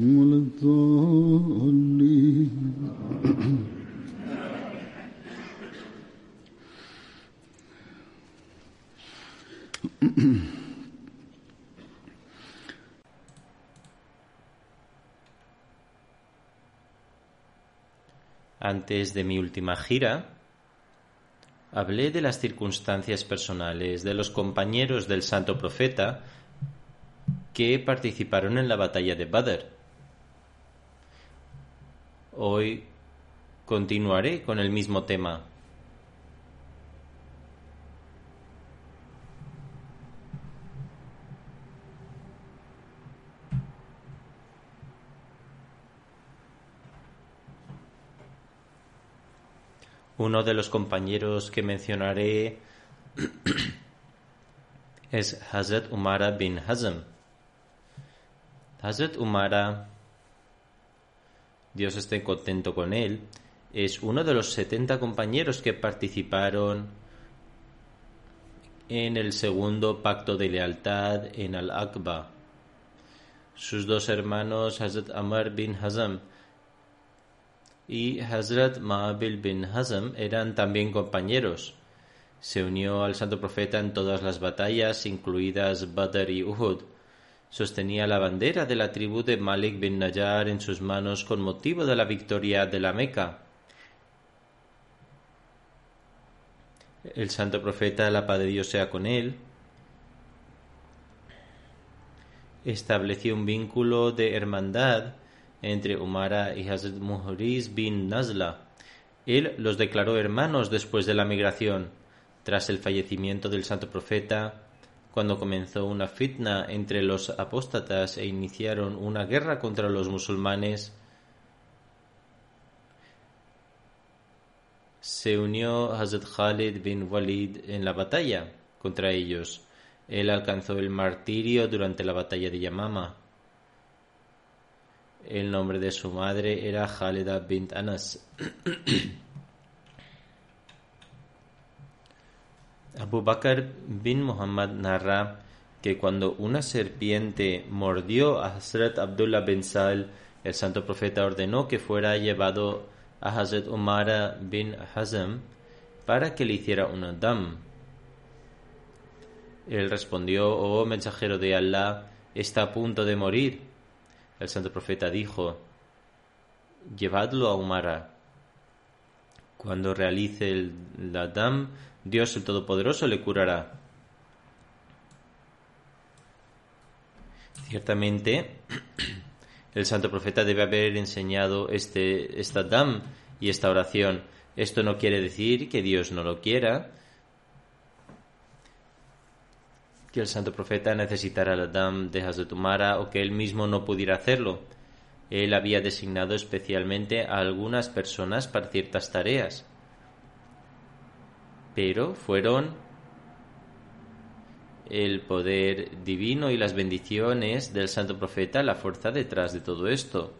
ولا الضالين Antes de mi última gira, hablé de las circunstancias personales de los compañeros del santo profeta que participaron en la batalla de Badr. Hoy continuaré con el mismo tema. Uno de los compañeros que mencionaré es Hazrat Umara bin Hazm. Hazrat Umara, Dios esté contento con él, es uno de los 70 compañeros que participaron en el segundo pacto de lealtad en Al-Aqba. Sus dos hermanos, Hazrat Amar bin Hazm y Hazrat Ma'abil bin Hazm eran también compañeros. Se unió al santo profeta en todas las batallas, incluidas Badr y Uhud. Sostenía la bandera de la tribu de Malik bin Najjar en sus manos con motivo de la victoria de la Meca. El santo profeta, la paz de Dios sea con él, estableció un vínculo de hermandad entre Umara y Hazrat Muhriz bin Nazla. Él los declaró hermanos después de la migración. Tras el fallecimiento del santo profeta, cuando comenzó una fitna entre los apóstatas e iniciaron una guerra contra los musulmanes, se unió Hazrat Khalid bin Walid en la batalla contra ellos. Él alcanzó el martirio durante la batalla de Yamama. El nombre de su madre era Khalida bint Anas. Abu Bakr bin Muhammad narra que cuando una serpiente mordió a Hazrat Abdullah bin Sal, el santo profeta ordenó que fuera llevado a Hazrat Umara bin Hazm para que le hiciera un dam. Él respondió, oh mensajero de Allah, está a punto de morir. El santo profeta dijo, llevadlo a Umara. Cuando realice el Dam, Dios el Todopoderoso le curará. Ciertamente, el santo profeta debe haber enseñado este, esta Dam y esta oración. Esto no quiere decir que Dios no lo quiera, que el santo profeta necesitara la dam de Hazrat Umara o que él mismo no pudiera hacerlo. Él había designado especialmente a algunas personas para ciertas tareas. Pero fueron el poder divino y las bendiciones del santo profeta la fuerza detrás de todo esto.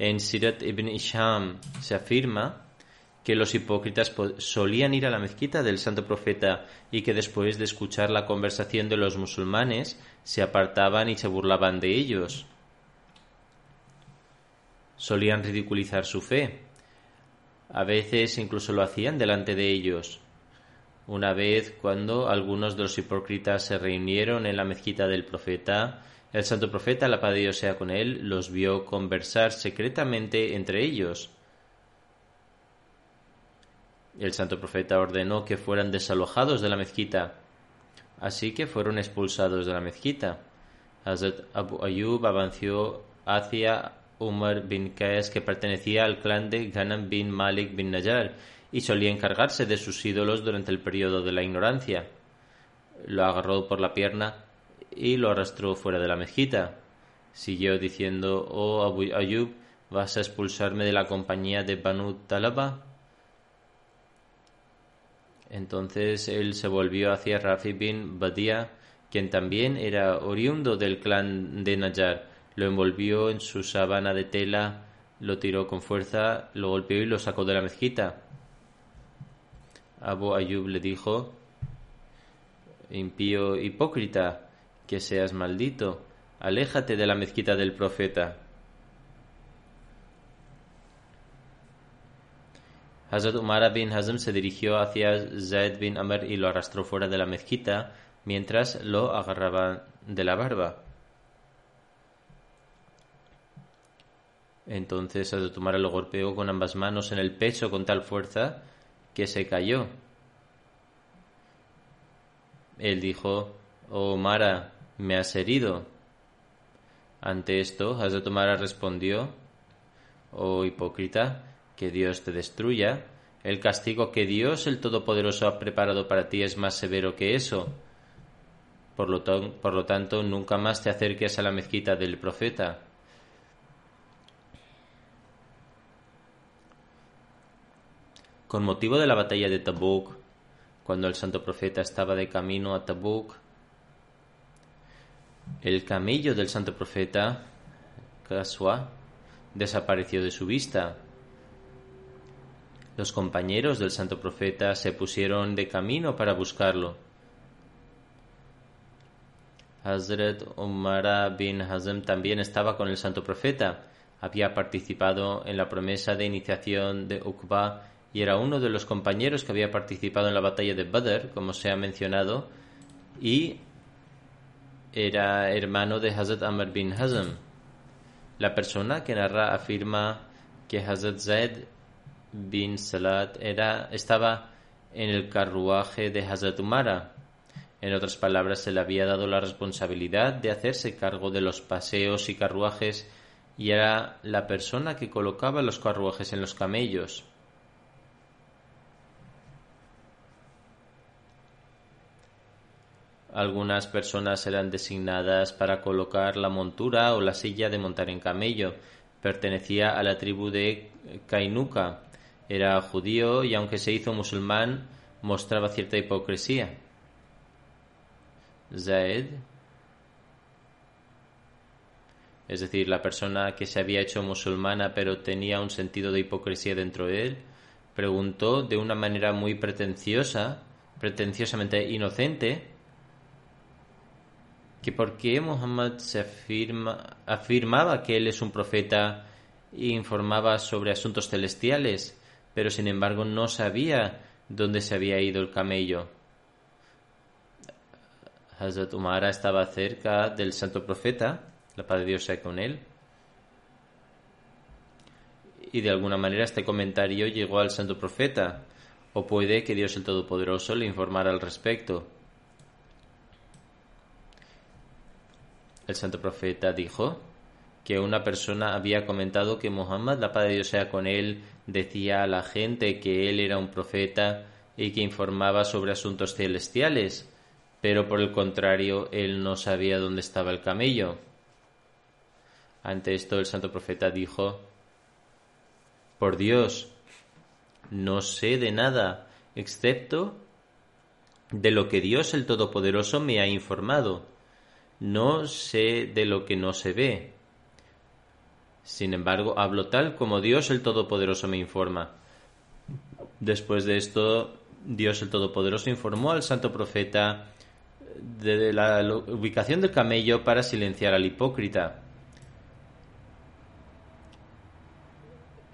En Sirat ibn Isham se afirma que los hipócritas solían ir a la mezquita del santo profeta y que después de escuchar la conversación de los musulmanes se apartaban y se burlaban de ellos. Solían ridiculizar su fe. A veces incluso lo hacían delante de ellos. Una vez, cuando algunos de los hipócritas se reunieron en la mezquita del profeta, el santo profeta, la paz de Dios sea con él, los vio conversar secretamente entre ellos. El santo profeta ordenó que fueran desalojados de la mezquita, así que fueron expulsados de la mezquita. Hazrat Abu Ayyub avanzó hacia Umar bin Qais, que pertenecía al clan de Ghanam bin Malik bin Najjar, y solía encargarse de sus ídolos durante el periodo de la ignorancia. Lo agarró por la pierna y lo arrastró fuera de la mezquita. Siguió diciendo, oh Abu Ayub, ¿vas a expulsarme de la compañía de Banu Talaba? Entonces él se volvió hacia Rafi bin Badia, quien también era oriundo del clan de Najar. Lo envolvió en su sábana de tela, lo tiró con fuerza, lo golpeó y lo sacó de la mezquita. Abu Ayub le dijo, impío hipócrita, que seas maldito, aléjate de la mezquita del profeta. Hazrat Umar bin Hazm se dirigió hacia Zaid bin Amr y lo arrastró fuera de la mezquita mientras lo agarraba de la barba. Entonces Hazrat Umar lo golpeó con ambas manos en el pecho con tal fuerza que se cayó. Él dijo, Oh Mara, me has herido. Ante esto, Hazrat Umar respondió, Oh hipócrita, que Dios te destruya. El castigo que Dios el Todopoderoso ha preparado para ti es más severo que eso. Por lo tanto, nunca más te acerques a la mezquita del profeta. Con motivo de la batalla de Tabuk, cuando el santo profeta estaba de camino a Tabuk, el camello del santo profeta, Kaswa, desapareció de su vista. Los compañeros del santo profeta se pusieron de camino para buscarlo. Hazrat Umar bin Hazm también estaba con el santo profeta. Había participado en la promesa de iniciación de Uqba y era uno de los compañeros que había participado en la batalla de Badr, como se ha mencionado, y era hermano de Hazrat Amr bin Hazm. La persona que narra afirma que Hazrat Zaid bin Salat era, estaba en el carruaje de Hazrat Umara. En otras palabras, se le había dado la responsabilidad de hacerse cargo de los paseos y carruajes y era la persona que colocaba los carruajes en los camellos. Algunas personas eran designadas para colocar la montura o la silla de montar en camello. Pertenecía a la tribu de Kainuka. Era judío y aunque se hizo musulmán, mostraba cierta hipocresía. Zaed, es decir, la persona que se había hecho musulmana pero tenía un sentido de hipocresía dentro de él, preguntó de una manera muy pretenciosa, pretenciosamente inocente, que por qué Muhammad se afirma, afirmaba que él es un profeta e informaba sobre asuntos celestiales, pero sin embargo no sabía dónde se había ido el camello. Hazrat Umara estaba cerca del santo profeta, la paz de Dios sea con él, y de alguna manera este comentario llegó al santo profeta, o puede que Dios el Todopoderoso le informara al respecto. El santo profeta dijo que una persona había comentado que Muhammad, la paz de Dios sea con él, decía a la gente que él era un profeta y que informaba sobre asuntos celestiales, pero por el contrario él no sabía dónde estaba el camello. Ante esto el santo profeta dijo, Por Dios, no sé de nada, excepto de lo que Dios el Todopoderoso me ha informado. No sé de lo que no se ve. Sin embargo, hablo tal como Dios el Todopoderoso me informa. Después de esto, Dios el Todopoderoso informó al santo profeta de la ubicación del camello para silenciar al hipócrita.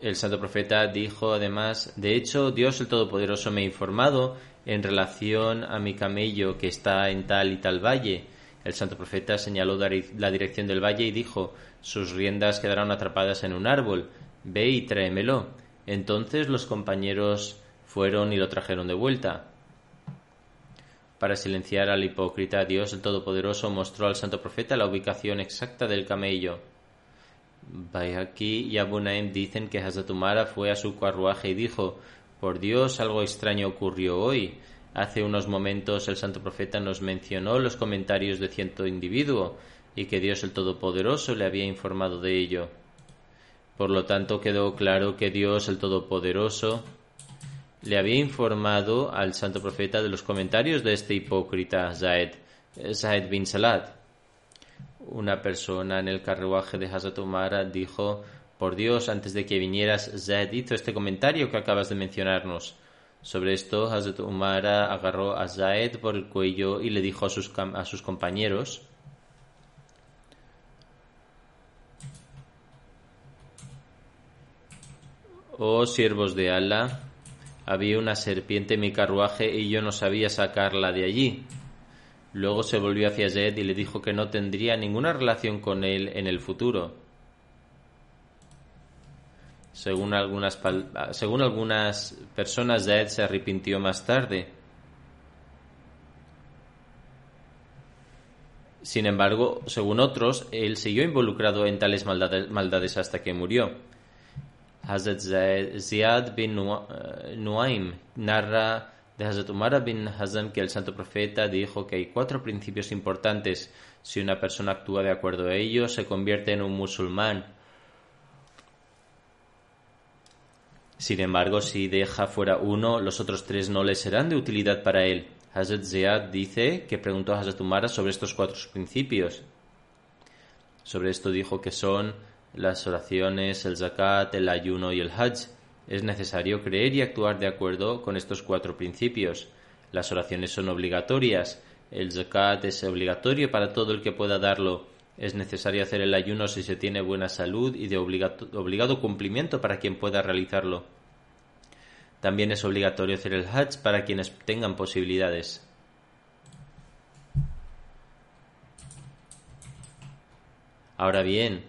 El santo profeta dijo además, de hecho, Dios el Todopoderoso me ha informado en relación a mi camello que está en tal y tal valle. El santo profeta señaló la dirección del valle y dijo, sus riendas quedaron atrapadas en un árbol, ve y tráemelo. Entonces los compañeros fueron y lo trajeron de vuelta. Para silenciar al hipócrita, Dios el Todopoderoso mostró al santo profeta la ubicación exacta del camello. Bayaki y Abu Naim dicen que Hazrat Umara fue a su carruaje y dijo: Por Dios, algo extraño ocurrió hoy. Hace unos momentos el santo profeta nos mencionó los comentarios de cierto individuo y que Dios el Todopoderoso le había informado de ello. Por lo tanto, quedó claro que Dios el Todopoderoso le había informado al santo profeta de los comentarios de este hipócrita Zaed, Zaed bin Salat. Una persona en el carruaje de Hazrat Umar dijo, por Dios, antes de que vinieras, Zaid hizo este comentario que acabas de mencionarnos. Sobre esto, Hazrat Umar agarró a Zaid por el cuello y le dijo a sus, compañeros, Oh siervos de Allah, había una serpiente en mi carruaje y yo no sabía sacarla de allí. Luego se volvió hacia Zed y le dijo que no tendría ninguna relación con él en el futuro. Según algunas, según algunas personas, se arrepintió más tarde. Sin embargo, según otros, él siguió involucrado en tales maldades, hasta que murió. Hazrat Ziyad bin Nuaim narra de Hazrat Umar bin Hazm que el santo profeta dijo que hay cuatro principios importantes. Si una persona actúa de acuerdo a ellos, se convierte en un musulmán. Sin embargo, si deja fuera uno, los otros tres no le serán de utilidad para él. Hazrat Ziyad dice que preguntó a Hazrat Umar sobre estos cuatro principios. Sobre esto dijo que son las oraciones, el zakat, el ayuno y el hajj. Es necesario creer y actuar de acuerdo con estos cuatro principios. Las oraciones son obligatorias. El zakat es obligatorio para todo el que pueda darlo. Es necesario hacer el ayuno si se tiene buena salud y de obligado cumplimiento para quien pueda realizarlo. También es obligatorio hacer el hajj para quienes tengan posibilidades. Ahora bien,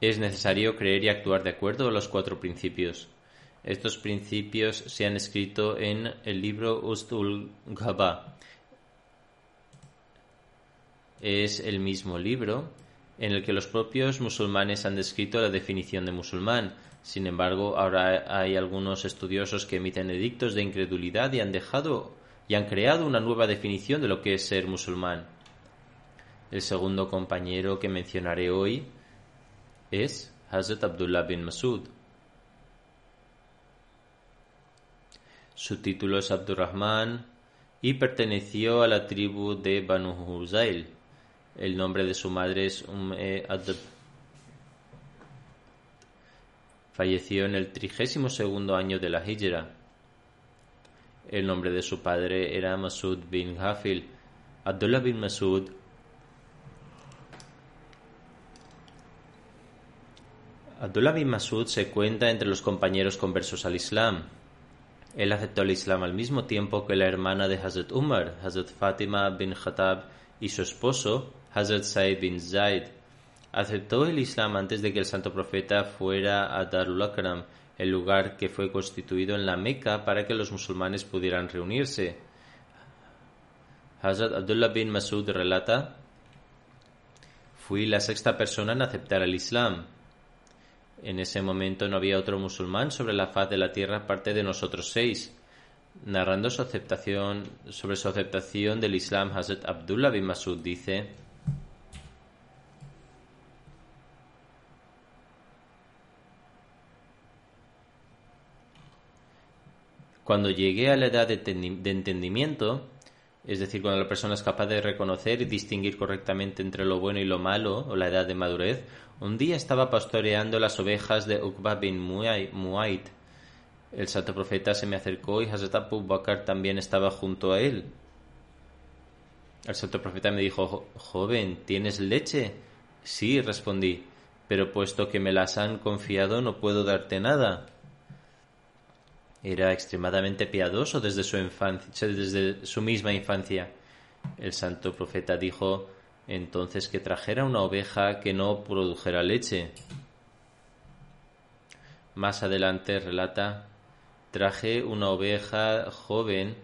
es necesario creer y actuar de acuerdo a los cuatro principios. Estos principios se han escrito en el libro Ustul Ghaba. Es el mismo libro en el que los propios musulmanes han descrito la definición de musulmán. Sin embargo, ahora hay algunos estudiosos que emiten edictos de incredulidad y han dejado y han creado una nueva definición de lo que es ser musulmán. El segundo compañero que mencionaré hoy es Hazrat Abdullah bin Masud. Su título es Abdurrahman y perteneció a la tribu de Banu Huzail. El nombre de su madre es Umme Adab. Falleció en el trigésimo segundo año de la Hijra. El nombre de su padre era Masud bin Hafil. Abdullah bin Masud Abdullah bin Masud se cuenta entre los compañeros conversos al Islam. Él aceptó el Islam al mismo tiempo que la hermana de Hazrat Umar, Hazrat Fatima bin Khattab, y su esposo, Hazrat Said bin Zaid. Aceptó el Islam antes de que el santo profeta fuera a Darul Akram, el lugar que fue constituido en la Meca para que los musulmanes pudieran reunirse. Hazrat Abdullah bin Masud relata: Fui la sexta persona en aceptar el Islam. En ese momento no había otro musulmán sobre la faz de la tierra aparte de nosotros seis. Narrando su aceptación, sobre su aceptación del Islam, Hazrat Abdullah bin Masud dice: Cuando llegué a la edad de entendimiento, es decir, cuando la persona es capaz de reconocer y distinguir correctamente entre lo bueno y lo malo, o la edad de madurez, un día estaba pastoreando las ovejas de Uqba bin Muayt. El santo profeta se me acercó y Hazrat Abu Bakr también estaba junto a él. El santo profeta me dijo, joven, ¿tienes leche? Sí, respondí, pero puesto que me las han confiado no puedo darte nada. Era extremadamente piadoso desde su infancia, desde su misma infancia. El santo profeta dijo entonces que trajera una oveja que no produjera leche. Más adelante relata traje una oveja joven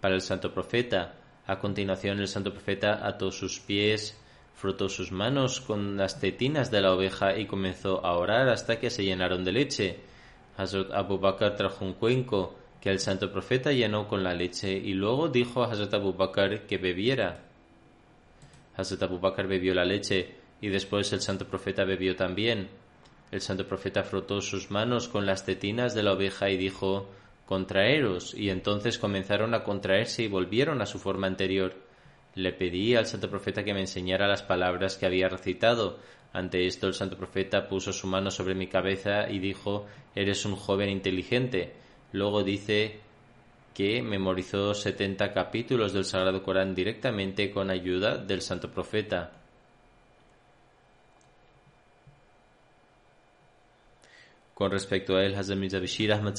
para el santo profeta. A continuación el santo profeta ató sus pies, frotó sus manos con las tetinas de la oveja y comenzó a orar hasta que se llenaron de leche. Hazrat Abu Bakr trajo un cuenco que el santo profeta llenó con la leche y luego dijo a Hazrat Abu Bakr que bebiera. Hazrat Abu Bakr bebió la leche y después el santo profeta bebió también. El santo profeta frotó sus manos con las tetinas de la oveja y dijo contraeros y entonces comenzaron a contraerse y volvieron a su forma anterior. Le pedí al santo profeta que me enseñara las palabras que había recitado ante esto el santo profeta puso su mano sobre mi cabeza y dijo Eres un joven inteligente. Luego dice que memorizó setenta capítulos del Sagrado Corán directamente con ayuda del santo profeta. Con respecto a él, Hazrat Mirza Bashir Ahmad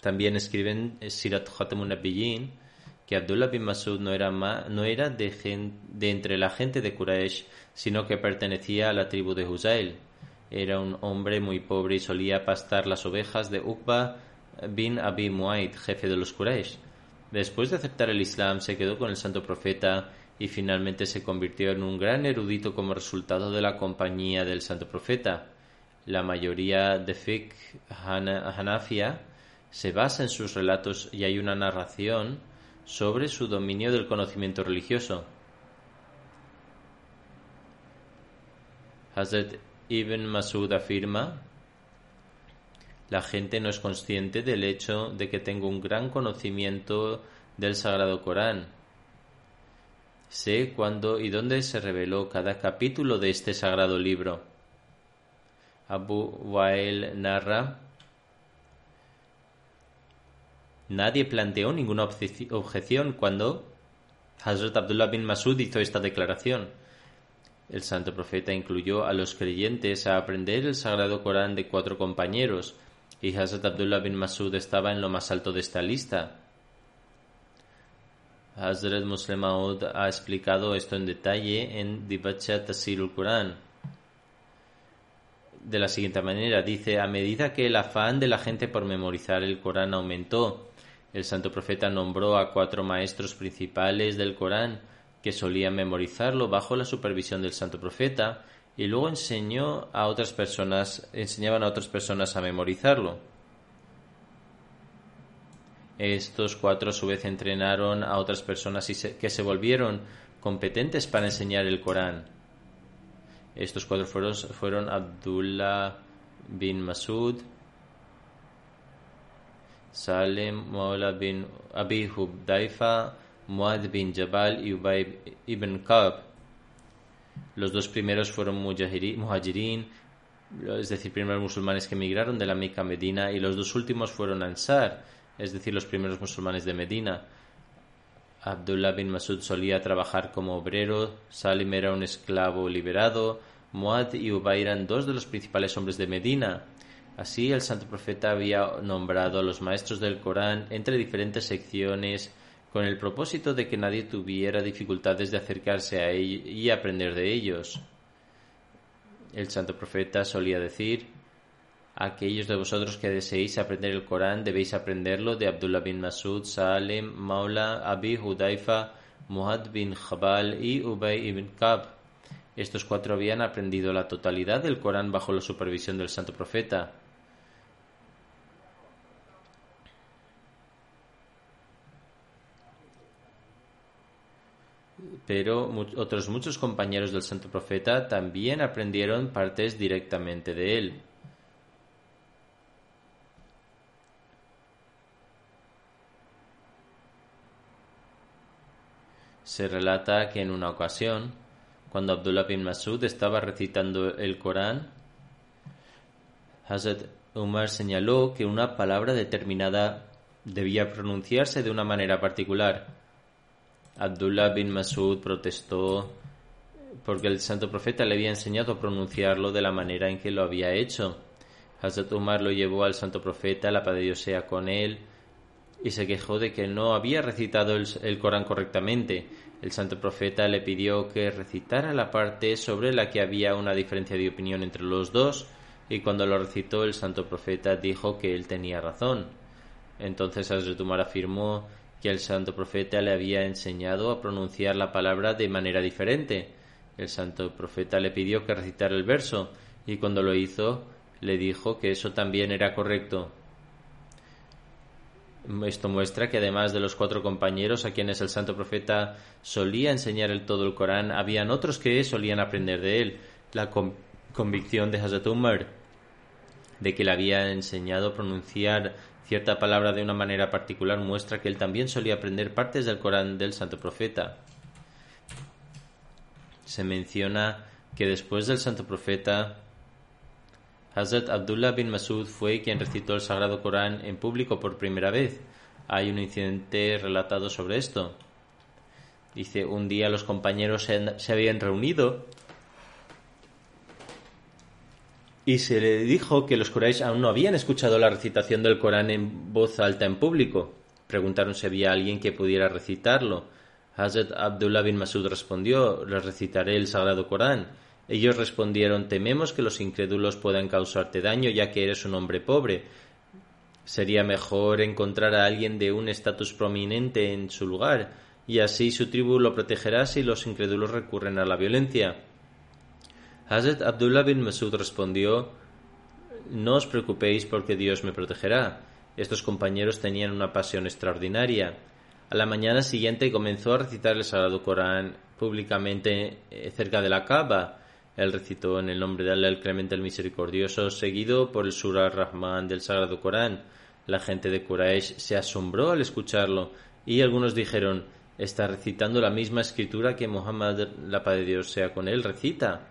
también escriben Sirat Khatamun Nabiyyin que Abdullah bin Masud no era, no era de, de, entre la gente de Quraysh, sino que pertenecía a la tribu de Huzail. Era un hombre muy pobre y solía pastar las ovejas de Uqba bin Abi Muaid, jefe de los Quraysh. Después de aceptar el Islam, se quedó con el santo profeta y finalmente se convirtió en un gran erudito como resultado de la compañía del santo profeta. La mayoría de fiqh Hanafia se basa en sus relatos y hay una narración sobre su dominio del conocimiento religioso. Hazrat Ibn Masud afirma, la gente no es consciente del hecho de que tengo un gran conocimiento del Sagrado Corán. Sé cuándo y dónde se reveló cada capítulo de este sagrado libro. Abu Wael narra Nadie planteó ninguna objeción cuando Hazrat Abdullah bin Masud hizo esta declaración. El santo profeta incluyó a los creyentes a aprender el sagrado Corán de cuatro compañeros y Hazrat Abdullah bin Masud estaba en lo más alto de esta lista. Hazrat Muslim ha explicado esto en detalle en Dibacha Tasirul Quran. De la siguiente manera, dice, a medida que el afán de la gente por memorizar el Corán aumentó, el santo profeta nombró a cuatro maestros principales del Corán que solían memorizarlo bajo la supervisión del santo profeta y luego enseñó a otras personas, enseñaban a otras personas a memorizarlo. Estos cuatro a su vez entrenaron a otras personas y que se volvieron competentes para enseñar el Corán. Estos cuatro fueron, fueron Abdullah bin Masud, Salem Maula bin Abi Hubdaifa, Muad bin Jabal y Ubay ibn Kab. Los dos primeros fueron muhajirin, es decir, primeros musulmanes que emigraron de la Meca a Medina, y los dos últimos fueron Ansar, es decir, los primeros musulmanes de Medina. Abdullah bin Masud solía trabajar como obrero, Salim era un esclavo liberado, Muad y Ubay eran dos de los principales hombres de Medina. Así el santo profeta había nombrado a los maestros del Corán entre diferentes secciones con el propósito de que nadie tuviera dificultades de acercarse a ellos y aprender de ellos. El santo profeta solía decir Aquellos de vosotros que deseéis aprender el Corán debéis aprenderlo de Abdullah bin Masud, Salem, Maula, Abi Hudaifa, Muhad bin Jabal y Ubay ibn Kab. Estos cuatro habían aprendido la totalidad del Corán bajo la supervisión del santo profeta. pero otros muchos compañeros del santo profeta también aprendieron partes directamente de él. Se relata que en una ocasión, cuando Abdullah bin Masud estaba recitando el Corán, Hazrat Umar señaló que una palabra determinada debía pronunciarse de una manera particular. Abdullah bin Masud protestó porque el santo profeta le había enseñado a pronunciarlo de la manera en que lo había hecho. Hazrat Umar lo llevó al santo profeta, la paz de Dios sea con él, y se quejó de que no había recitado el, el, Corán correctamente. El santo profeta le pidió que recitara la parte sobre la que había una diferencia de opinión entre los dos, y cuando lo recitó el santo profeta dijo que él tenía razón. Entonces Hazrat Umar afirmó que el santo profeta le había enseñado a pronunciar la palabra de manera diferente. El santo profeta le pidió que recitara el verso, y cuando lo hizo, le dijo que eso también era correcto. Esto muestra que además de los cuatro compañeros a quienes el santo profeta solía enseñar el todo el Corán, habían otros que solían aprender de él. La convicción de Hazrat Umar de que le había enseñado a pronunciar cierta palabra de una manera particular muestra que él también solía aprender partes del Corán del santo profeta. Se menciona que después del santo profeta Hazrat Abdullah bin Masud fue quien recitó el Sagrado Corán en público por primera vez. Hay un incidente relatado sobre esto. Dice, un día los compañeros se, se habían reunido y se le dijo que los Quraysh aún no habían escuchado la recitación del Corán en voz alta en público. Preguntaron si había alguien que pudiera recitarlo. Hazrat Abdullah bin Masud respondió, les recitaré el Sagrado Corán. Ellos respondieron tememos que los incrédulos puedan causarte daño ya que eres un hombre pobre. Sería mejor encontrar a alguien de un estatus prominente en su lugar, y así su tribu lo protegerá si los incrédulos recurren a la violencia. Abdullah bin Masud respondió No os preocupéis porque Dios me protegerá. Estos compañeros tenían una pasión extraordinaria. A la mañana siguiente comenzó a recitar el Sagrado Corán públicamente cerca de la Kaaba él recitó en el nombre de Allah el Clemente el Misericordioso, seguido por el Surah Rahman del Sagrado Corán. La gente de Quraysh se asombró al escucharlo y algunos dijeron está recitando la misma escritura que Muhammad, la paz de Dios sea con él, recita.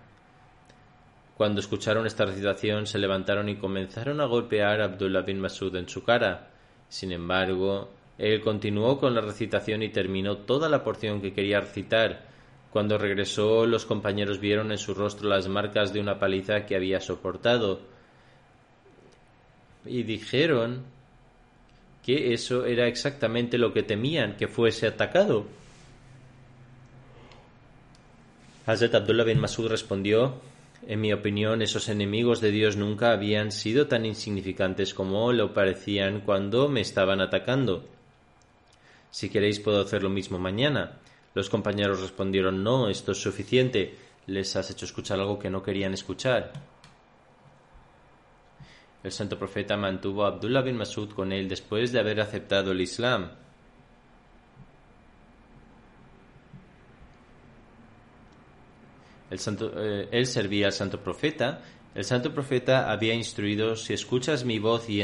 Cuando escucharon esta recitación se levantaron y comenzaron a golpear a Abdullah bin Masud en su cara. Sin embargo, él continuó con la recitación y terminó toda la porción que quería recitar cuando regresó, los compañeros vieron en su rostro las marcas de una paliza que había soportado y dijeron que eso era exactamente lo que temían, que fuese atacado. Hazrat Abdullah bin Masud respondió En mi opinión, esos enemigos de Dios nunca habían sido tan insignificantes como lo parecían cuando me estaban atacando. Si queréis puedo hacer lo mismo mañana. Los compañeros respondieron No, esto es suficiente. Les has hecho escuchar algo que no querían escuchar. El santo profeta mantuvo a Abdullah bin Masud con él después de haber aceptado el Islam. El santo, eh, él servía al santo profeta. El santo profeta había instruido, si escuchas mi voz y,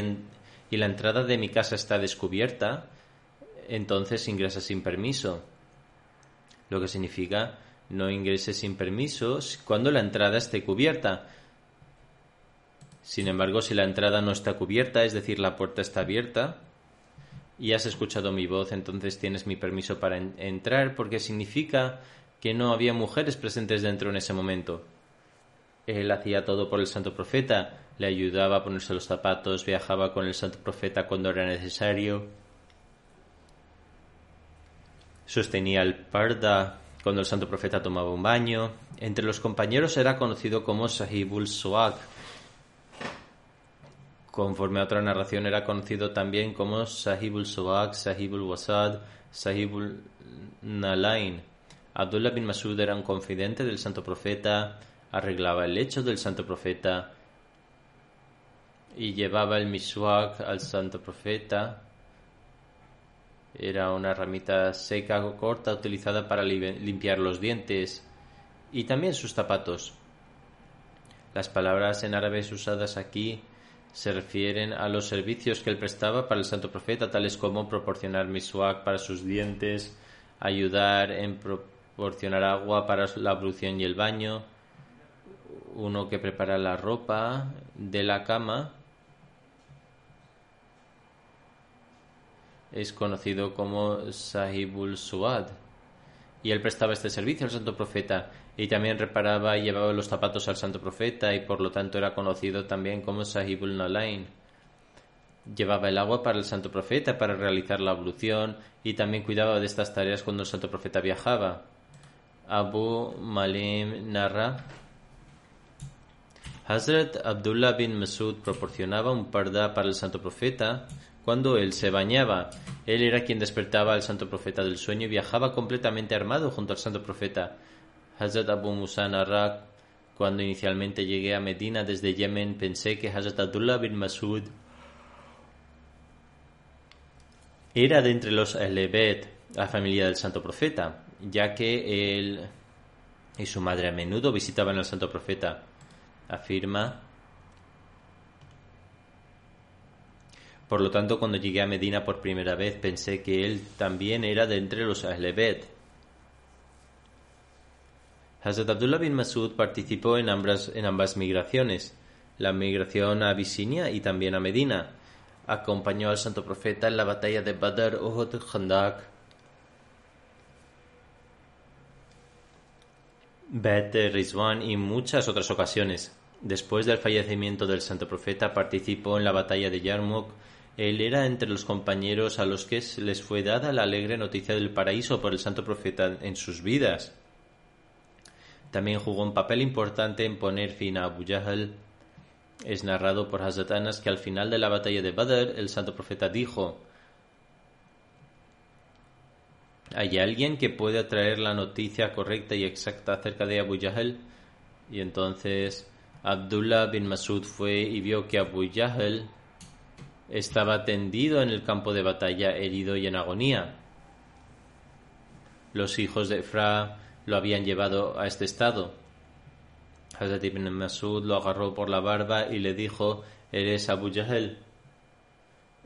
la entrada de mi casa está descubierta, entonces ingresa sin permiso lo que significa no ingreses sin permiso cuando la entrada esté cubierta. Sin embargo, si la entrada no está cubierta, es decir, la puerta está abierta, y has escuchado mi voz, entonces tienes mi permiso para entrar, porque significa que no había mujeres presentes dentro en ese momento. Él hacía todo por el santo profeta, le ayudaba a ponerse los zapatos, viajaba con el santo profeta cuando era necesario, sostenía el parda cuando el santo profeta tomaba un baño. Entre los compañeros era conocido como Sahibul Suak. Conforme a otra narración era conocido también como Sahibul Suak, Sahibul Wasad, Sahibul Nalain. Abdullah bin Masud era un confidente del santo profeta, arreglaba el lecho del santo profeta y llevaba el miswak al santo profeta era una ramita seca o corta utilizada para limpiar los dientes y también sus zapatos. Las palabras en árabe usadas aquí se refieren a los servicios que él prestaba para el santo profeta, tales como proporcionar miswak para sus dientes, ayudar en proporcionar agua para la ablución y el baño, uno que prepara la ropa de la cama, es conocido como Sahibul Suad. Y él prestaba este servicio al santo profeta y también reparaba y llevaba los zapatos al santo profeta y por lo tanto era conocido también como Sahibul Nalain. Llevaba el agua para el santo profeta para realizar la ablución y también cuidaba de estas tareas cuando el santo profeta viajaba. Abu Malim narra Hazrat Abdullah bin Masud proporcionaba un parda para el santo profeta cuando él se bañaba. Él era quien despertaba al santo profeta del sueño y viajaba completamente armado junto al santo profeta. Hazrat Abu Musa narra cuando inicialmente llegué a Medina desde Yemen pensé que Hazrat Abdullah bin Masud era de entre los Elebet, la familia del santo profeta, ya que él y su madre a menudo visitaban al santo profeta. Afirma. Por lo tanto, cuando llegué a Medina por primera vez, pensé que él también era de entre los Ahlebet. Hazrat Abdullah bin Masud participó en ambas, en ambas migraciones, la migración a Abisinia y también a Medina acompañó al santo profeta en la batalla de Badr, Uhud, Khandak, Bet Rizwan y muchas otras ocasiones. Después del fallecimiento del santo profeta participó en la batalla de Yarmouk. Él era entre los compañeros a los que les fue dada la alegre noticia del paraíso por el santo profeta en sus vidas. También jugó un papel importante en poner fin a Abu Jahl es narrado por Hazrat Anas que al final de la batalla de Badr el santo profeta dijo ¿Hay alguien que pueda traer la noticia correcta y exacta acerca de Abu Jahl? Y entonces Abdullah bin Masud fue y vio que Abu Jahl estaba tendido en el campo de batalla, herido y en agonía. Los hijos de Efra lo habían llevado a este estado. Hazrat ibn Masud lo agarró por la barba y le dijo, ¿eres Abu Jahl?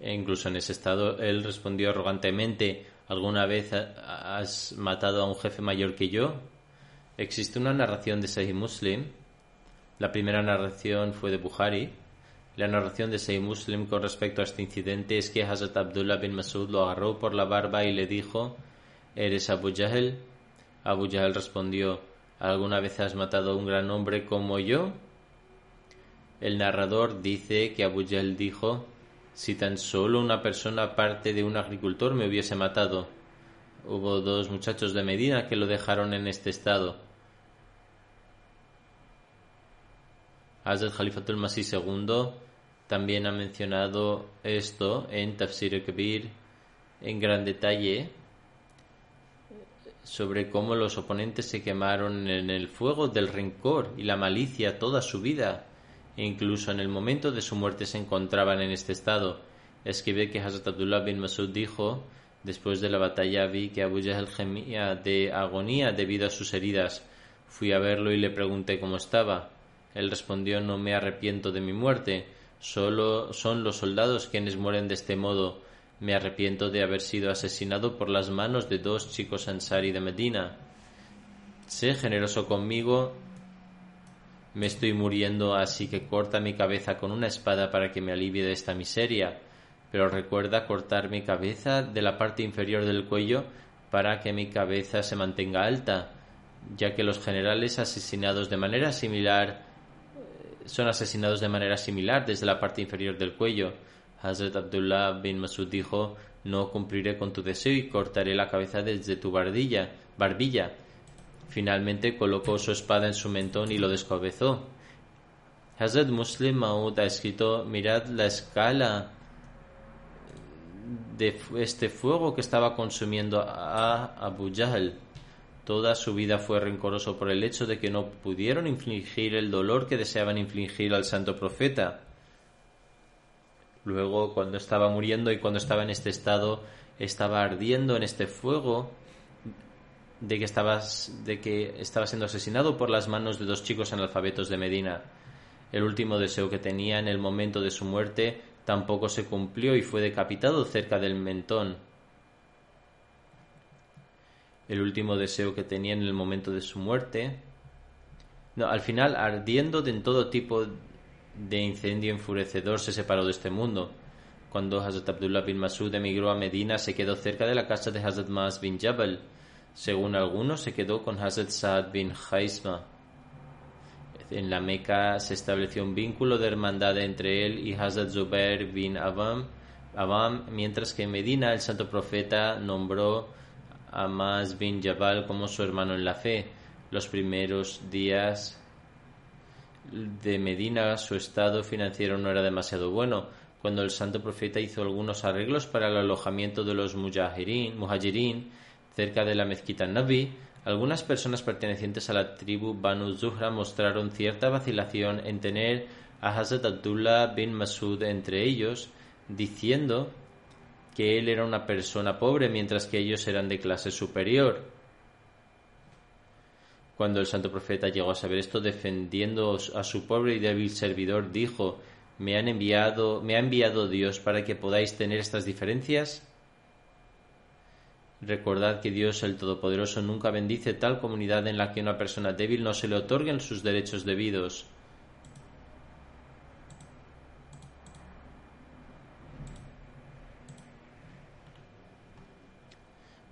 E incluso en ese estado él respondió arrogantemente, ¿alguna vez has matado a un jefe mayor que yo? Existe una narración de Sahih Muslim. La primera narración fue de Bukhari. La narración de Sahih Muslim con respecto a este incidente es que Hazrat Abdullah bin Masud lo agarró por la barba y le dijo, ¿eres Abu Jahl? Abu Jahl respondió, ¿Alguna vez has matado a un gran hombre como yo? El narrador dice que Abu Jahl dijo, si tan solo una persona parte de un agricultor me hubiese matado. Hubo dos muchachos de Medina que lo dejaron en este estado. Hazrat Khalifatul Masih II también ha mencionado esto en Tafsir Kabir en gran detalle sobre cómo los oponentes se quemaron en el fuego del rencor y la malicia toda su vida, incluso en el momento de su muerte se encontraban en este estado. Escribe que Hazrat Abdullah bin Masud dijo, después de la batalla vi que Abu Jahl gemía de agonía debido a sus heridas. Fui a verlo y le pregunté cómo estaba. Él respondió no me arrepiento de mi muerte, solo son los soldados quienes mueren de este modo me arrepiento de haber sido asesinado por las manos de dos chicos ansari de Medina. Sé generoso conmigo. Me estoy muriendo, así que corta mi cabeza con una espada para que me alivie de esta miseria. Pero recuerda cortar mi cabeza de la parte inferior del cuello para que mi cabeza se mantenga alta, ya que los generales asesinados de manera similar son asesinados de manera similar desde la parte inferior del cuello. Hazrat Abdullah bin Masud dijo, no cumpliré con tu deseo y cortaré la cabeza desde tu barbilla. barbilla. Finalmente colocó su espada en su mentón y lo descabezó. Hazrat Muslim Maud ha escrito, mirad la escala de este fuego que estaba consumiendo a Abu Jahl. Toda su vida fue rencoroso por el hecho de que no pudieron infligir el dolor que deseaban infligir al santo profeta. Luego, cuando estaba muriendo y cuando estaba en este estado, estaba ardiendo en este fuego de que, de que estaba siendo asesinado por las manos de dos chicos analfabetos de Medina. El último deseo que tenía en el momento de su muerte tampoco se cumplió y fue decapitado cerca del mentón. el último deseo que tenía en el momento de su muerte. No, al final, ardiendo de en todo tipo de incendio enfurecedor, se separó de este mundo. Cuando Hazrat Abdullah bin Masud emigró a Medina, se quedó cerca de la casa de Hazrat Mas bin Jabal. Según algunos, se quedó con Hazrat Saad bin Haisma. En la Meca se estableció un vínculo de hermandad entre él y Hazrat Zubair bin Avam, mientras que en Medina el santo profeta nombró a Mas bin Jabal como su hermano en la fe. Los primeros días de Medina su estado financiero no era demasiado bueno. Cuando el santo profeta hizo algunos arreglos para el alojamiento de los muhajirin cerca de la mezquita Nabi, algunas personas pertenecientes a la tribu Banu Zuhra mostraron cierta vacilación en tener a Hazrat Abdullah bin Masud entre ellos, diciendo que él era una persona pobre mientras que ellos eran de clase superior. Cuando el santo profeta llegó a saber esto, defendiendo a su pobre y débil servidor, dijo, ¿Me han enviado, me ha enviado Dios para que podáis tener estas diferencias? Recordad que Dios el Todopoderoso nunca bendice tal comunidad en la que una persona débil no se le otorguen sus derechos debidos.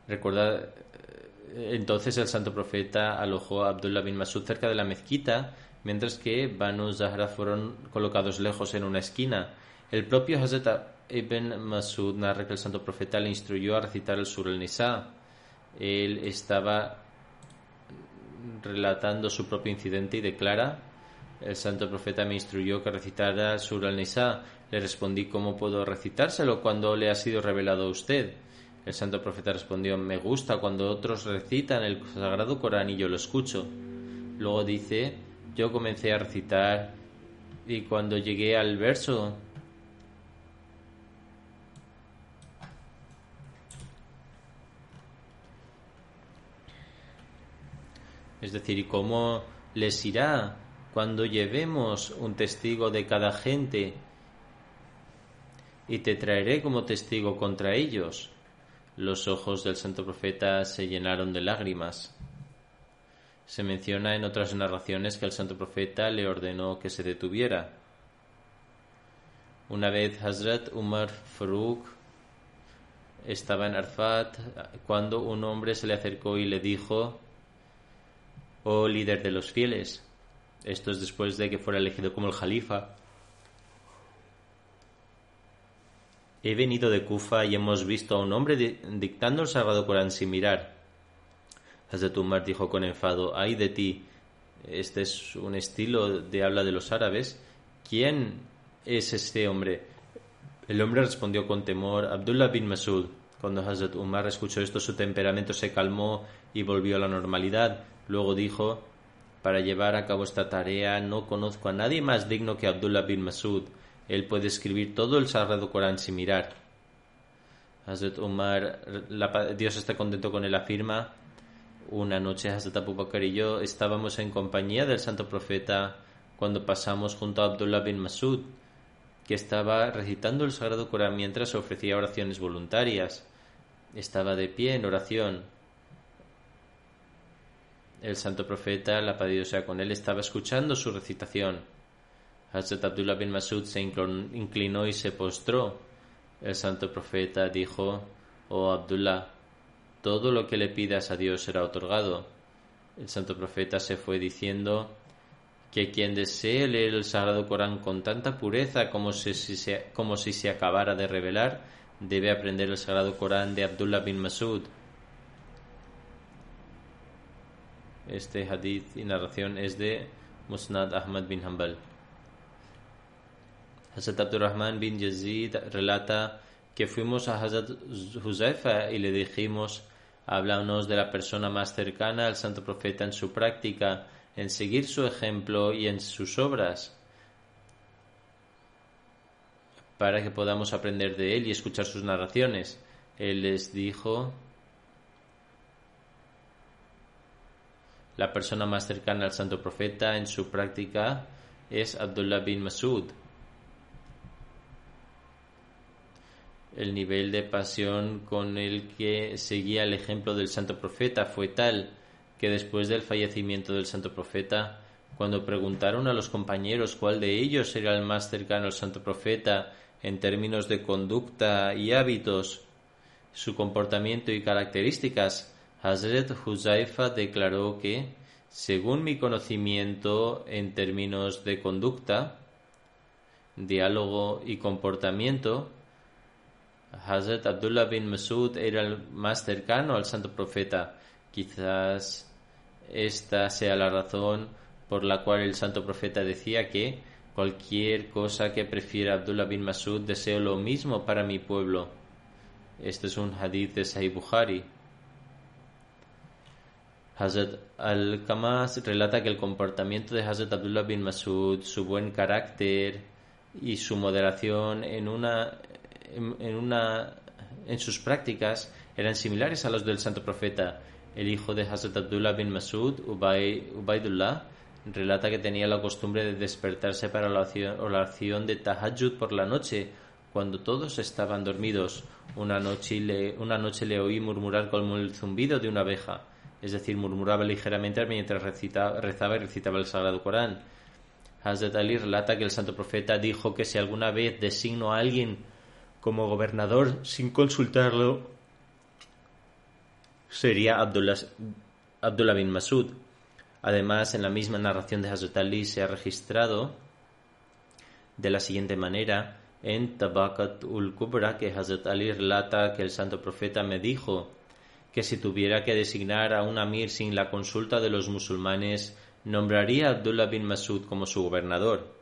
Recordad, eh, entonces el santo profeta alojó a Abdullah bin Masud cerca de la mezquita, mientras que Banu Zahra fueron colocados lejos en una esquina. El propio Hazrat Ibn Masud narra que el santo profeta le instruyó a recitar el Sur al-Nisa. Él estaba relatando su propio incidente y declara: El santo profeta me instruyó que recitara el Sur al-Nisa. Le respondí: ¿Cómo puedo recitárselo cuando le ha sido revelado a usted? El santo profeta respondió: Me gusta cuando otros recitan el sagrado Corán y yo lo escucho. Luego dice: Yo comencé a recitar y cuando llegué al verso Es decir, ¿y cómo les irá cuando llevemos un testigo de cada gente y te traeré como testigo contra ellos? Los ojos del santo profeta se llenaron de lágrimas. Se menciona en otras narraciones que el santo profeta le ordenó que se detuviera. Una vez Hazrat Umar Farooq estaba en Arfat cuando un hombre se le acercó y le dijo oh líder de los fieles. Esto es después de que fuera elegido como el Jalifa. He venido de Kufa y hemos visto a un hombre dictando el Sagrado Corán sin mirar. Hazrat Umar dijo con enfado, ay de ti, este es un estilo de habla de los árabes. ¿Quién es este hombre? El hombre respondió con temor, Abdullah bin Masud. Cuando Hazrat Umar escuchó esto, su temperamento se calmó y volvió a la normalidad. Luego dijo, para llevar a cabo esta tarea no conozco a nadie más digno que Abdullah bin Masud. Él puede escribir todo el Sagrado Corán sin mirar. Hazrat Umar, Dios está contento con él, afirma, una noche Hazrat Abu y yo estábamos en compañía del santo profeta cuando pasamos junto a Abdullah bin Masud, que estaba recitando el Sagrado Corán mientras ofrecía oraciones voluntarias. Estaba de pie en oración el santo profeta, la paz con él, estaba escuchando su recitación. Hazrat Abdullah bin Masud se inclinó y se postró. El santo profeta dijo, Oh Abdullah, todo lo que le pidas a Dios será otorgado. El santo profeta se fue diciendo que quien desee leer el Sagrado Corán con tanta pureza como si, se, como si se acabara de revelar, debe aprender el Sagrado Corán de Abdullah bin Masud. Este hadith y narración es de Musnad Ahmad bin Hanbal. Hazrat Abdurrahman bin Yazid relata que fuimos a Hazrat Huzaifa y le dijimos, háblanos de la persona más cercana al santo profeta en su práctica, en seguir su ejemplo y en sus obras, para que podamos aprender de él y escuchar sus narraciones. Él les dijo, La persona más cercana al santo profeta en su práctica es Abdullah bin Masud. El nivel de pasión con el que seguía el ejemplo del santo profeta fue tal que después del fallecimiento del santo profeta, cuando preguntaron a los compañeros cuál de ellos era el más cercano al santo profeta en términos de conducta y hábitos, su comportamiento y características, Hazret Huzaifa declaró que, según mi conocimiento en términos de conducta, diálogo y comportamiento, Hazrat Abdullah bin Masud era el más cercano al santo profeta. Quizás esta sea la razón por la cual el santo profeta decía que cualquier cosa que prefiera Abdullah bin Masud deseo lo mismo para mi pueblo. Este es un hadith de Sahih Bukhari. Hazrat al-Kamas relata que el comportamiento de Hazrat Abdullah bin Masud, su buen carácter y su moderación en una sus prácticas eran similares a los del santo profeta. El hijo de Hazrat Abdullah bin Masud, Ubaidullah, relata que tenía la costumbre de despertarse para la oración de Tahajjud por la noche, cuando todos estaban dormidos. Una noche, le, una noche le oí murmurar como el zumbido de una abeja es decir, murmuraba ligeramente mientras rezaba y recitaba el Sagrado Corán. Hazrat Ali relata que el santo profeta dijo que si alguna vez designo a alguien como gobernador sin consultarlo, sería Abdullah, Abdullah bin Masud. Además, en la misma narración de Hazrat Ali se ha registrado de la siguiente manera en Tabakat ul Kubra que Hazrat Ali relata que el santo profeta me dijo que si tuviera que designar a un amir sin la consulta de los musulmanes, nombraría a Abdullah bin Masud como su gobernador.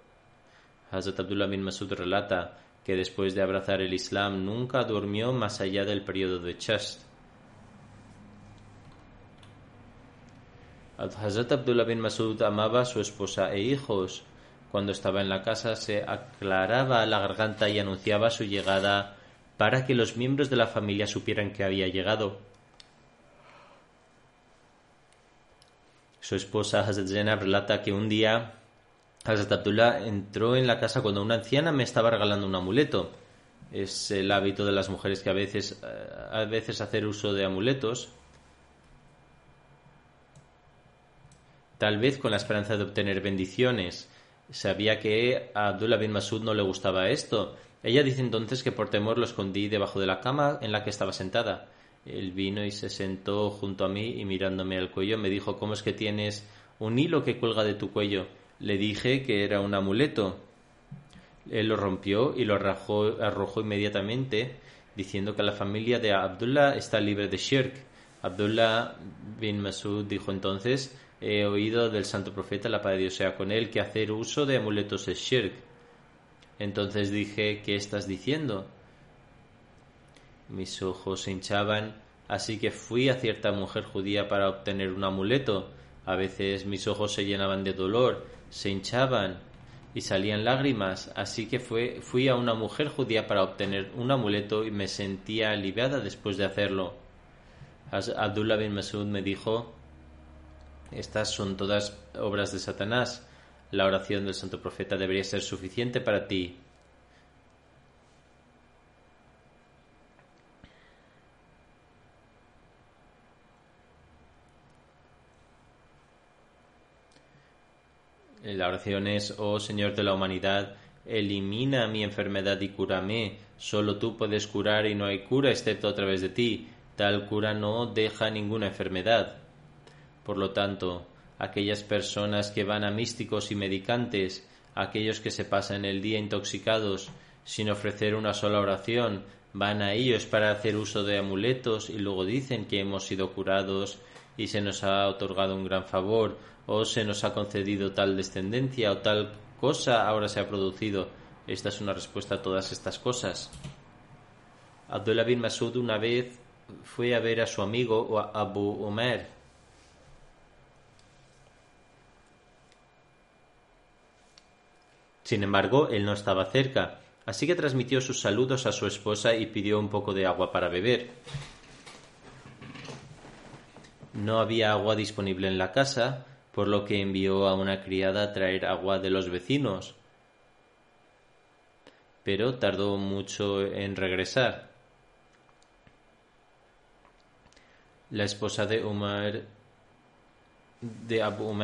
Hazrat Abdullah bin Masud relata que después de abrazar el Islam nunca durmió más allá del periodo de Chast. Hazrat Abdullah bin Masud amaba a su esposa e hijos. Cuando estaba en la casa se aclaraba la garganta y anunciaba su llegada para que los miembros de la familia supieran que había llegado. Su esposa Hazrat Zainab relata que un día Hazrat Abdullah entró en la casa cuando una anciana me estaba regalando un amuleto. Es el hábito de las mujeres que a veces, eh, a veces hacer uso de amuletos. Tal vez con la esperanza de obtener bendiciones. Sabía que a Abdullah bin Masud no le gustaba esto. Ella dice entonces que por temor lo escondí debajo de la cama en la que estaba sentada. Él vino y se sentó junto a mí y mirándome al cuello me dijo ¿Cómo es que tienes un hilo que cuelga de tu cuello? Le dije que era un amuleto. Él lo rompió y lo arrojó, inmediatamente diciendo que la familia de Abdullah está libre de shirk. Abdullah bin Masud dijo entonces He oído del santo profeta, la paz de Dios sea con él, que hacer uso de amuletos es shirk. Entonces dije, ¿qué estás diciendo? Mis ojos se hinchaban, así que fui a cierta mujer judía para obtener un amuleto. A veces mis ojos se llenaban de dolor, se hinchaban y salían lágrimas, así que fui a una mujer judía para obtener un amuleto y me sentía aliviada después de hacerlo. Abdullah bin Masud me dijo, estas son todas obras de Satanás. La oración del santo profeta debería ser suficiente para ti. La oración es, oh Señor de la humanidad, elimina mi enfermedad y cúrame. Solo tú puedes curar y no hay cura excepto a través de ti. Tal cura no deja ninguna enfermedad. Por lo tanto, aquellas personas que van a místicos y medicantes, aquellos que se pasan el día intoxicados sin ofrecer una sola oración, van a ellos para hacer uso de amuletos y luego dicen que hemos sido curados y se nos ha otorgado un gran favor o se nos ha concedido tal descendencia o tal cosa ahora se ha producido. Esta es una respuesta a todas estas cosas. Abdullah bin Masud una vez fue a ver a su amigo Abu Omer. Sin embargo, él no estaba cerca, así que transmitió sus saludos a su esposa y pidió un poco de agua para beber. No había agua disponible en la casa, por lo que envió a una criada a traer agua de los vecinos. pero tardó mucho en regresar. La esposa de Umar de Abu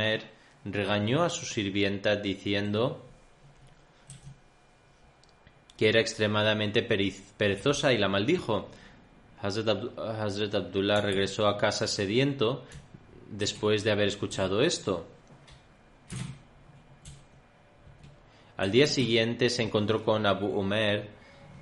regañó a su sirvienta diciendo que era extremadamente perezosa y la maldijo. Hazrat, Abdullah regresó a casa sediento después de haber escuchado esto. Al día siguiente se encontró con Abu Umer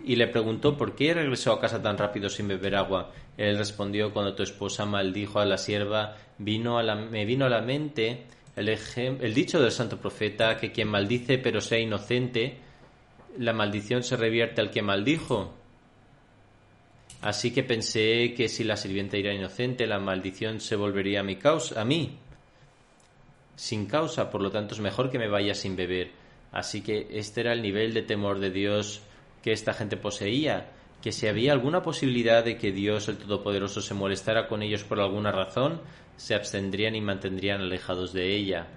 y le preguntó por qué regresó a casa tan rápido sin beber agua. Él respondió cuando tu esposa maldijo a la sierva, vino a la, me vino a la mente el dicho del santo profeta que quien maldice pero sea inocente, la maldición se revierte al que maldijo. Así que pensé que si la sirvienta era inocente, la maldición se volvería a mi causa, a mí. Sin causa, por lo tanto es mejor que me vaya sin beber. Así que este era el nivel de temor de Dios que esta gente poseía, que si había alguna posibilidad de que Dios el Todopoderoso se molestara con ellos por alguna razón, se abstendrían y mantendrían alejados de ella.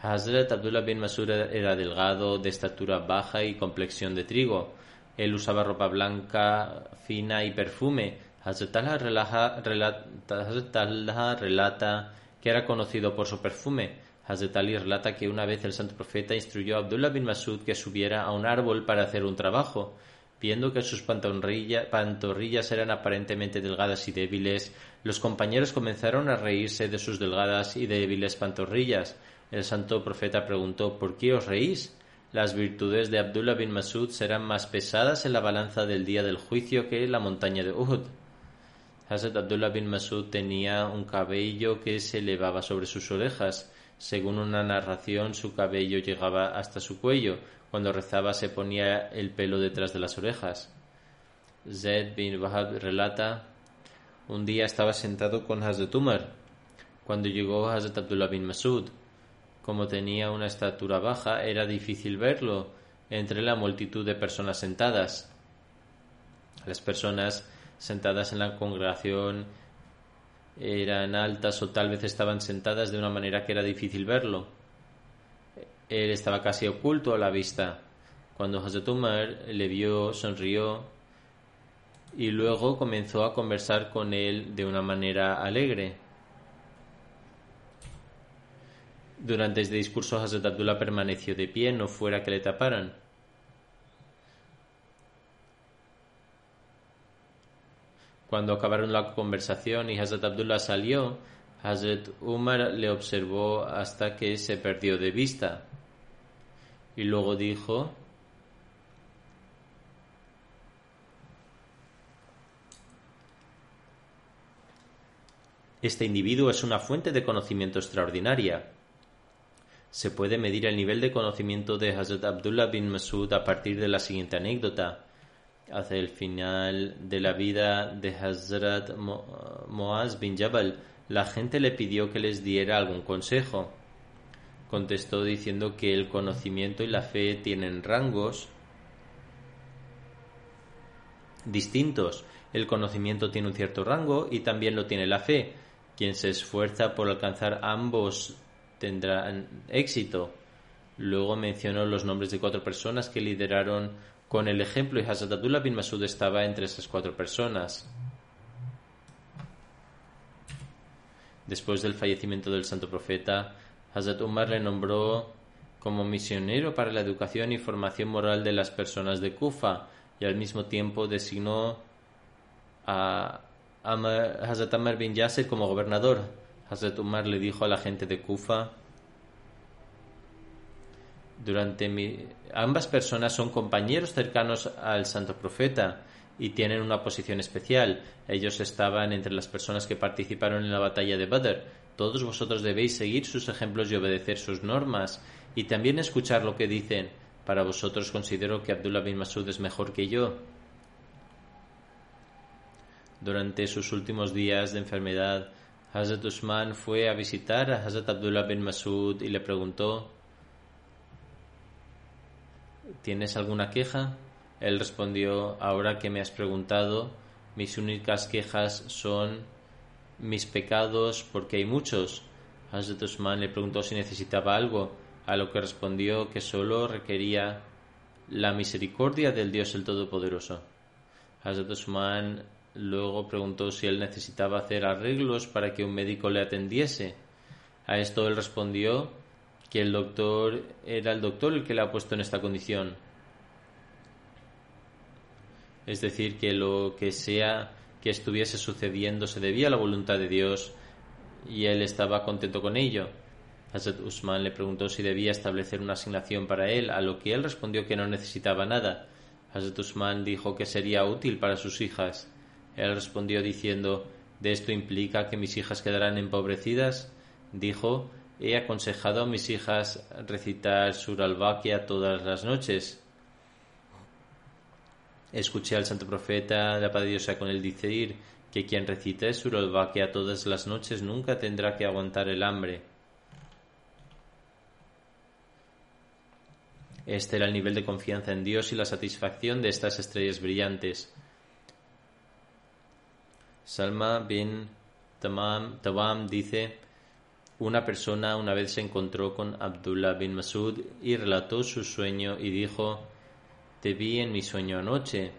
Hazrat Abdullah bin Masud era delgado, de estatura baja y complexión de trigo. Él usaba ropa blanca, fina y perfume. Hazrat relata que era conocido por su perfume. Hazrat Ali relata que una vez el santo profeta instruyó a Abdullah bin Masud que subiera a un árbol para hacer un trabajo. Viendo que sus pantorrillas eran aparentemente delgadas y débiles, los compañeros comenzaron a reírse de sus delgadas y débiles pantorrillas. El santo profeta preguntó ¿Por qué os reís? Las virtudes de Abdullah bin Masud serán más pesadas en la balanza del día del juicio que la montaña de Uhud. Hazrat Abdullah bin Masud tenía un cabello que se elevaba sobre sus orejas. Según una narración, su cabello llegaba hasta su cuello. Cuando rezaba se ponía el pelo detrás de las orejas. Zaid bin Wahab relata, un día estaba sentado con Hazrat Umar, cuando llegó Hazrat Abdullah bin Masud. Como tenía una estatura baja, era difícil verlo entre la multitud de personas sentadas. Las personas sentadas en la congregación eran altas o tal vez estaban sentadas de una manera que era difícil verlo. Él estaba casi oculto a la vista. Cuando Hazrat Umar le vio, sonrió y luego comenzó a conversar con él de una manera alegre. Durante este discurso, Hazrat Abdullah permaneció de pie, no fuera que le taparan. Cuando acabaron la conversación y Hazrat Abdullah salió, Hazrat Umar le observó hasta que se perdió de vista. Y luego dijo, Este individuo es una fuente de conocimiento extraordinaria. Se puede medir el nivel de conocimiento de Hazrat Abdullah bin Masud a partir de la siguiente anécdota hacia el final de la vida de Hazrat Moaz bin Jabal, la gente le pidió que les diera algún consejo. Contestó diciendo que el conocimiento y la fe tienen rangos distintos. El conocimiento tiene un cierto rango y también lo tiene la fe. Quien se esfuerza por alcanzar ambos tendrá éxito. Luego mencionó los nombres de cuatro personas que lideraron con el ejemplo y Hazrat Abdullah bin Masud estaba entre esas cuatro personas. Después del fallecimiento del santo profeta, Hazrat Umar le nombró como misionero para la educación y formación moral de las personas de Kufa y al mismo tiempo designó a Hazrat Amr bin Yasser como gobernador. Hazrat Umar le dijo a la gente de Kufa durante mi... ambas personas son compañeros cercanos al santo profeta y tienen una posición especial. Ellos estaban entre las personas que participaron en la batalla de Badr. Todos vosotros debéis seguir sus ejemplos y obedecer sus normas y también escuchar lo que dicen. Para vosotros considero que Abdullah bin Masud es mejor que yo. Durante sus últimos días de enfermedad, Hazrat Usman fue a visitar a Hazrat Abdullah bin Masud y le preguntó ¿Tienes alguna queja? Él respondió, ahora que me has preguntado, mis únicas quejas son mis pecados porque hay muchos. Hazrat Usman le preguntó si necesitaba algo, a lo que respondió que solo requería la misericordia del Dios el Todopoderoso. Hazrat Usman luego preguntó si él necesitaba hacer arreglos para que un médico le atendiese. A esto él respondió que el doctor era el doctor el que le ha puesto en esta condición. Es decir, que lo que sea que estuviese sucediendo se debía a la voluntad de Dios y él estaba contento con ello. Hazrat Usman le preguntó si debía establecer una asignación para él, a lo que él respondió que no necesitaba nada. Hazrat Usman dijo que sería útil para sus hijas. Él respondió diciendo ¿De esto implica que mis hijas quedarán empobrecidas? Dijo He aconsejado a mis hijas recitar Sur al todas las noches. Escuché al santo profeta, la Padre Dios con él decir que quien recite Sur al todas las noches nunca tendrá que aguantar el hambre. Este era el nivel de confianza en Dios y la satisfacción de estas estrellas brillantes. Salma bin Tamam, dice, una persona una vez se encontró con Abdullah bin Masud y relató su sueño y dijo, te vi en mi sueño anoche.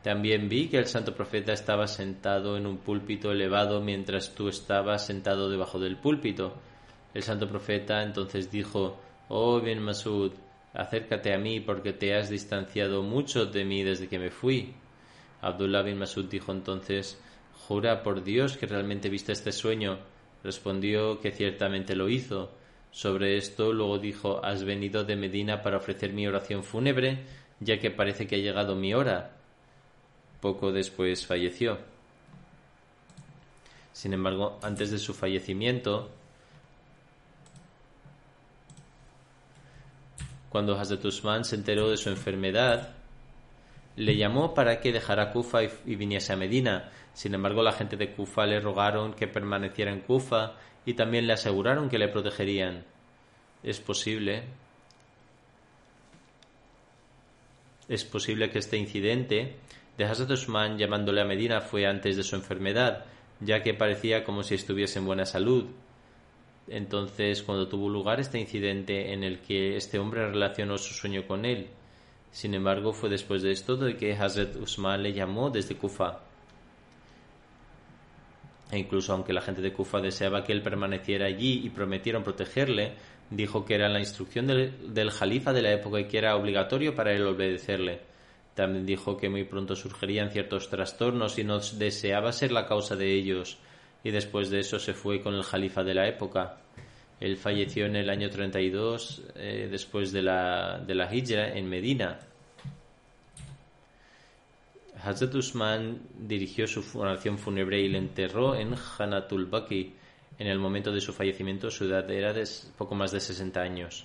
También vi que el santo profeta estaba sentado en un púlpito elevado mientras tú estabas sentado debajo del púlpito. El santo profeta entonces dijo, Oh bin Masud, acércate a mí porque te has distanciado mucho de mí desde que me fui. Abdullah bin Masud dijo entonces, Por Dios que realmente viste este sueño. Respondió que ciertamente lo hizo. Sobre esto luego dijo, Has venido de Medina para ofrecer mi oración fúnebre, ya que parece que ha llegado mi hora. Poco después falleció. Sin embargo, antes de su fallecimiento, Cuando Hazrat Usman se enteró de su enfermedad, le llamó para que dejara Kufa y, viniese a Medina. Sin embargo, la gente de Kufa le rogaron que permaneciera en Kufa y también le aseguraron que le protegerían. Es posible. Es posible que este incidente de Hazrat Usman llamándole a Medina fue antes de su enfermedad, ya que parecía como si estuviese en buena salud. Entonces, cuando tuvo lugar este incidente en el que este hombre relacionó su sueño con él, sin embargo, fue después de esto de que Hazrat Usman le llamó desde Kufa. E incluso aunque la gente de Kufa deseaba que él permaneciera allí y prometieron protegerle, dijo que era la instrucción del, jalifa de la época y que era obligatorio para él obedecerle. También dijo que muy pronto surgirían ciertos trastornos y no deseaba ser la causa de ellos y después de eso se fue con el jalifa de la época. Él falleció en el año 32 eh, después de la, de la hijra en Medina. Hazrat Usman dirigió su oración fúnebre y le enterró en Hanatul Baki. En el momento de su fallecimiento su edad era de poco más de 60 años.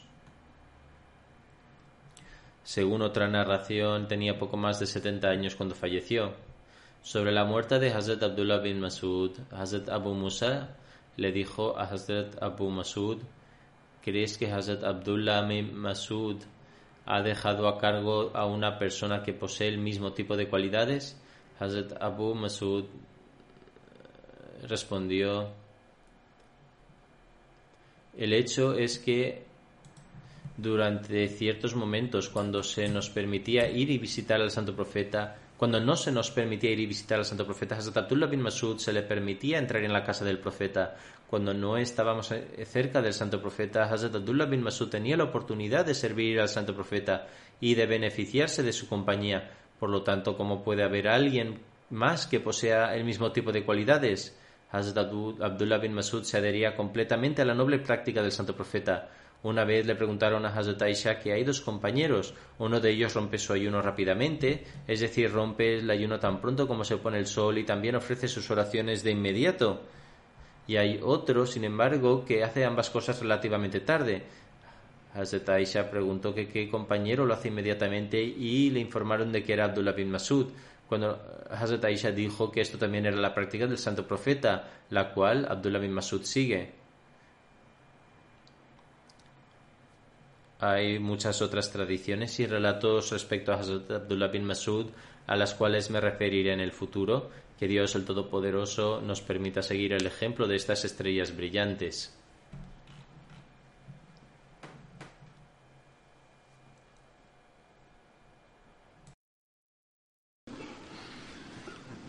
Según otra narración, tenía poco más de 70 años cuando falleció. Sobre la muerte de Hazrat Abdullah bin Masud, Hazrat Abu Musa le dijo a Hazrat Abu Masud, ¿crees que Hazrat Abdullah Masud ha dejado a cargo a una persona que posee el mismo tipo de cualidades? Hazrat Abu Masud respondió, el hecho es que durante ciertos momentos cuando se nos permitía ir y visitar al santo profeta, cuando no se nos permitía ir y visitar al santo profeta Hazrat Abdullah bin Masud, se le permitía entrar en la casa del profeta. Cuando no estábamos eh, cerca del santo profeta, Hazrat Abdullah bin Masud tenía la oportunidad de servir al santo profeta y de beneficiarse de su compañía. Por lo tanto, ¿cómo puede haber alguien más que posea el mismo tipo de cualidades? Hazrat Abdullah bin Masud se adhería completamente a la noble práctica del santo profeta. Una vez le preguntaron a Hazrat Aisha que hay dos compañeros. Uno de ellos rompe su ayuno rápidamente, es decir, rompe el ayuno tan pronto como se pone el sol y también ofrece sus oraciones de inmediato. Y hay otro, sin embargo, que hace ambas cosas relativamente tarde. Hazrat Aisha preguntó que qué compañero lo hace inmediatamente y le informaron de que era Abdullah bin Masud. Cuando Hazrat Aisha dijo que esto también era la práctica del santo profeta, la cual Abdullah bin Masud sigue. hay muchas otras tradiciones y relatos respecto a Hazrat Abdullah bin Masud a las cuales me referiré en el futuro. Que Dios el Todopoderoso nos permita seguir el ejemplo de estas estrellas brillantes.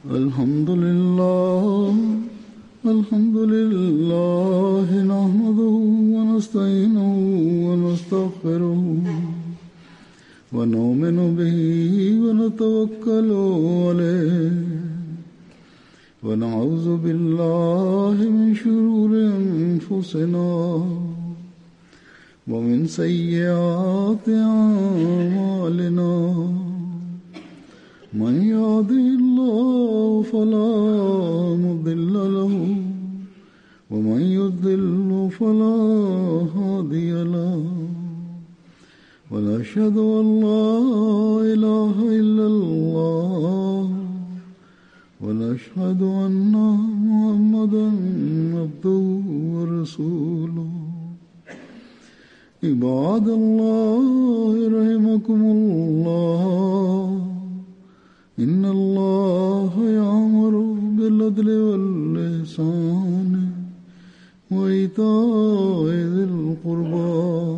الحمد لله الحمد لله نحمده ونؤمن به ونتوكل عليه. ونعوذ بالله من شرور أنفسنا ومن سيئات أعمالنا. من يهده الله فلا مضل له ومن يضل فلا هادي له. ونشهد أن لا إله إلا الله. ونشهد أن محمدا عبده ورسوله. عباد الله رحمكم الله. إن الله يأمر بالعدل والإحسان وإيتاء ذي القربى.